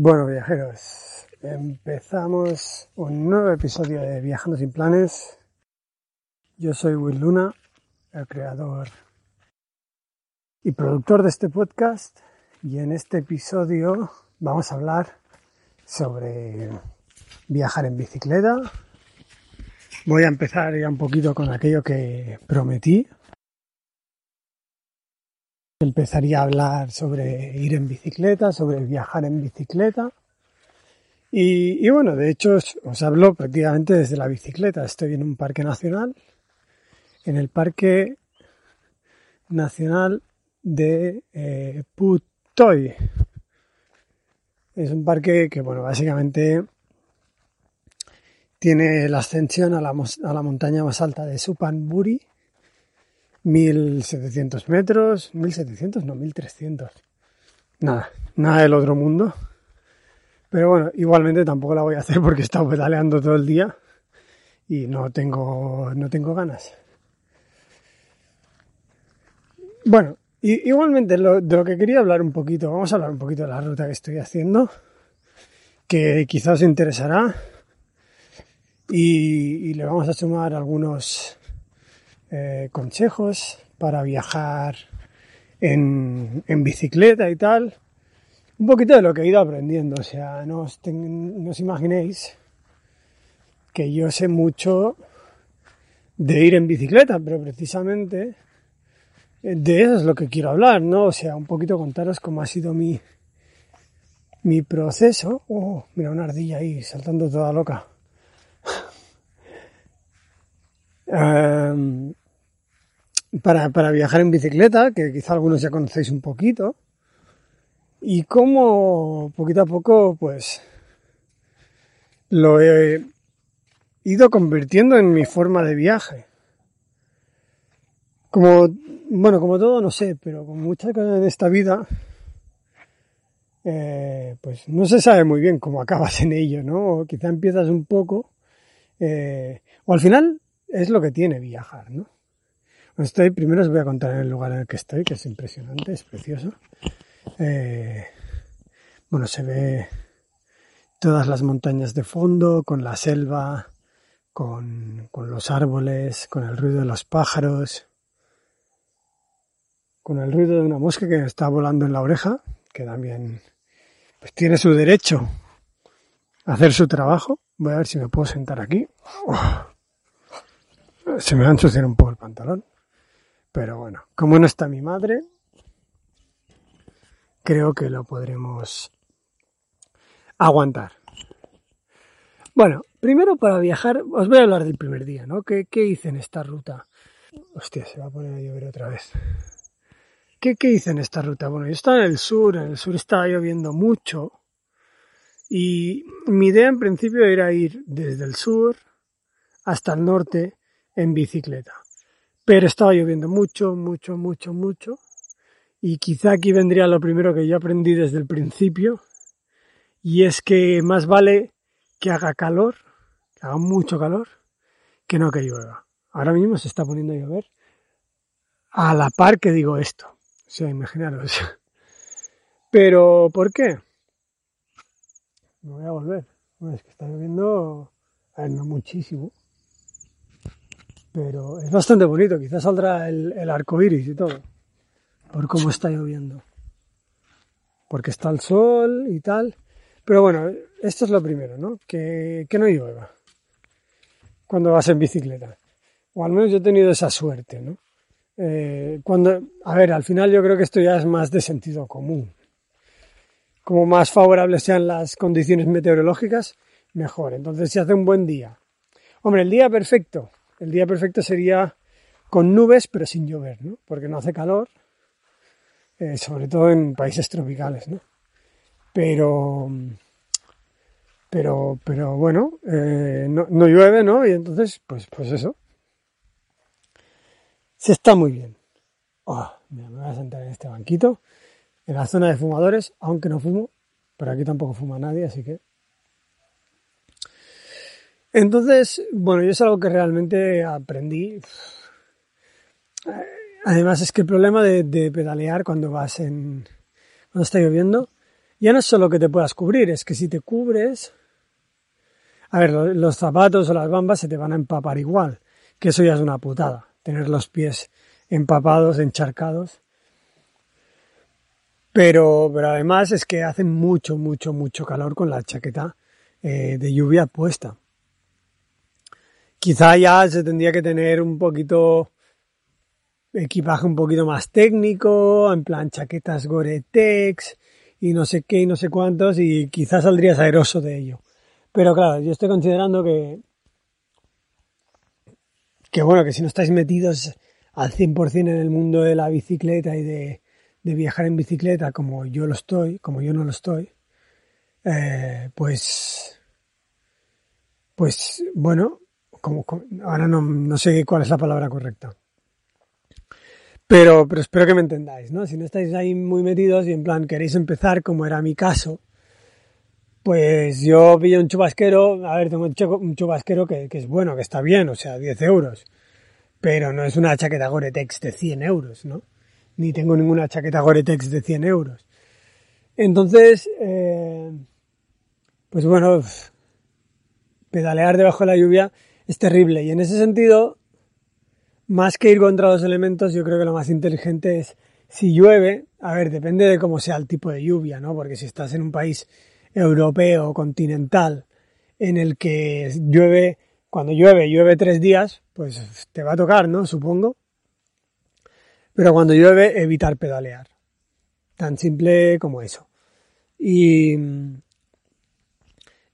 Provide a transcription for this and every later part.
Bueno, viajeros, empezamos un nuevo episodio de Viajando sin planes. Yo soy Will Luna, el creador y productor de este podcast, y en este episodio vamos a hablar sobre viajar en bicicleta. Voy a empezar ya un poquito con aquello que prometí. Empezaría a hablar sobre ir en bicicleta, sobre viajar en bicicleta. Y, bueno, de hecho os, hablo prácticamente desde la bicicleta. Estoy en un parque nacional, en el Parque Nacional de eh, Putoy. Es un parque que, bueno, básicamente tiene la ascensión a la montaña más alta de Supanburi, 1700 metros, 1700, no, 1300. Nada, nada del otro mundo. Pero bueno, igualmente tampoco la voy a hacer porque he estado pedaleando todo el día y no tengo, no tengo ganas. Bueno, igualmente lo- de lo que quería hablar un poquito, vamos a hablar un poquito de la ruta que estoy haciendo, que quizás os interesará y le vamos a sumar algunos eh, consejos para viajar en, bicicleta y tal. Un poquito de lo que he ido aprendiendo, o sea, no os, no os imaginéis que yo sé mucho de ir en bicicleta, pero precisamente eh, de eso es lo que quiero hablar, ¿no? O sea, un poquito contaros cómo ha sido mi, mi proceso. Oh, mira, una ardilla ahí saltando toda loca. Em, para, para viajar en bicicleta, que quizá algunos ya conocéis un poquito, y cómo poquito a poco, pues, lo he ido convirtiendo en mi forma de viaje. Como, bueno, como todo, no sé, pero con muchas cosas en esta vida, eh, pues no se sabe muy bien cómo acabas en ello, ¿no? O quizá empiezas un poco, eh, o al final es lo que tiene viajar, ¿no? Estoy, primero os voy a contar el lugar en el que estoy, que es impresionante, es precioso. Eh, bueno, se ve todas las montañas de fondo, con la selva, con, los árboles, con el ruido de los pájaros, con el ruido de una mosca que está volando en la oreja, que también pues tiene su derecho a hacer su trabajo. Voy a ver si me puedo sentar aquí. Se me va a ensuciar un poco el pantalón. Pero bueno, como no está mi madre, creo que lo podremos aguantar. Bueno, primero para viajar, os voy a hablar del primer día, ¿no? ¿Qué, qué hice en esta ruta? Hostia, se va a poner a llover otra vez. ¿Qué, ¿Qué hice en esta ruta? Bueno, yo estaba en el sur, en el sur estaba lloviendo mucho y mi idea en principio era ir desde el sur hasta el norte en bicicleta. Pero estaba lloviendo mucho, mucho, mucho, mucho. Y quizá aquí vendría lo primero que yo aprendí desde el principio. Y es que más vale que haga calor, que haga mucho calor, que no que llueva. Ahora mismo se está poniendo a llover a la par que digo esto. O sea, imaginaros. Pero, ¿por qué? Me voy a volver. Es que está lloviendo, no muchísimo. Pero es bastante bonito. Quizás saldrá el, el arco iris y todo. Por cómo está lloviendo. Porque está el sol y tal. Pero bueno, esto es lo primero, ¿no? Que, que no llueva. Cuando vas en bicicleta. O al menos yo he tenido esa suerte, ¿no? Eh, cuando, a ver, al final yo creo que esto ya es más de sentido común. Como más favorables sean las condiciones meteorológicas, mejor. Entonces, si hace un buen día. Hombre, el día perfecto. El día perfecto sería con nubes, pero sin llover, ¿no? Porque no hace calor, eh, sobre todo en países tropicales, ¿no? Pero, pero, pero bueno, eh, no, llueve, ¿no? Y entonces, pues, pues eso. Se está muy bien. Oh, mira, me voy a sentar en este banquito, en la zona de fumadores, aunque no fumo, pero aquí tampoco fuma nadie, así que. Entonces, bueno, yo es algo que realmente aprendí. Además, es que el problema de, pedalear cuando vas en. cuando está lloviendo, ya no es solo que te puedas cubrir, es que si te cubres. A ver, lo- los zapatos o las bambas se te van a empapar igual, que eso ya es una putada tener los pies empapados, encharcados. Pero, pero además es que hace mucho, mucho, mucho calor con la chaqueta eh, de lluvia puesta. Quizá ya se tendría que tener un poquito equipaje un poquito más técnico, en plan chaquetas Gore-Tex y no sé qué y no sé cuántos y quizás saldrías aeroso de ello. Pero claro, yo estoy considerando que que bueno, que si no estáis metidos al 100% en el mundo de la bicicleta y de, viajar en bicicleta como yo lo estoy, como yo no lo estoy, eh, pues, pues bueno, ahora no, no sé cuál es la palabra correcta. Pero, pero espero que me entendáis, ¿no? Si no estáis ahí muy metidos y en plan queréis empezar, como era mi caso, pues yo pillo un chubasquero, a ver, tengo un chubasquero que, que es bueno, que está bien, o sea, 10 euros. Pero no es una chaqueta Gore-Tex de 100 euros, ¿no? Ni tengo ninguna chaqueta Gore-Tex de 100 euros. Entonces, eh, pues bueno, pedalear debajo de la lluvia es terrible. Y en ese sentido, más que ir contra los elementos, yo creo que lo más inteligente es, si llueve, a ver, depende de cómo sea el tipo de lluvia, ¿no? Porque si estás en un país europeo, continental, en el que llueve, cuando llueve, llueve tres días, pues te va a tocar, ¿no? Supongo. Pero cuando llueve, evitar pedalear. Tan simple como eso. Y,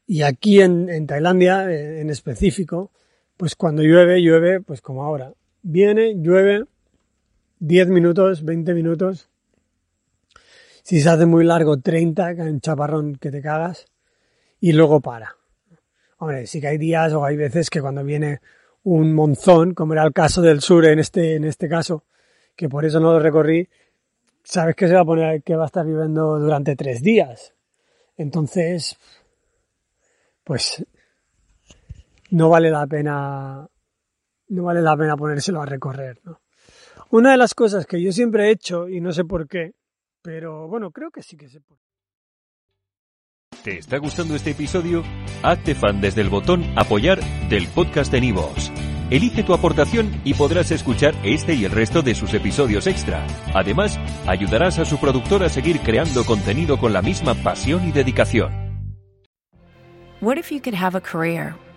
y aquí en, en Tailandia, en específico, pues cuando llueve, llueve, pues como ahora. Viene, llueve, 10 minutos, 20 minutos. Si se hace muy largo, 30, que hay un chaparrón que te cagas. Y luego para. Hombre, sí que hay días o hay veces que cuando viene un monzón, como era el caso del sur en este, en este caso, que por eso no lo recorrí, sabes que se va a poner, que va a estar lloviendo durante tres días. Entonces, pues, no vale la pena, no vale la pena ponérselo a recorrer, ¿no? Una de las cosas que yo siempre he hecho, y no sé por qué, pero bueno, creo que sí que sé por qué. ¿Te está gustando este episodio? Hazte fan desde el botón Apoyar del podcast de Nivos. Elige tu aportación y podrás escuchar este y el resto de sus episodios extra. Además, ayudarás a su productor a seguir creando contenido con la misma pasión y dedicación. What if you could have a career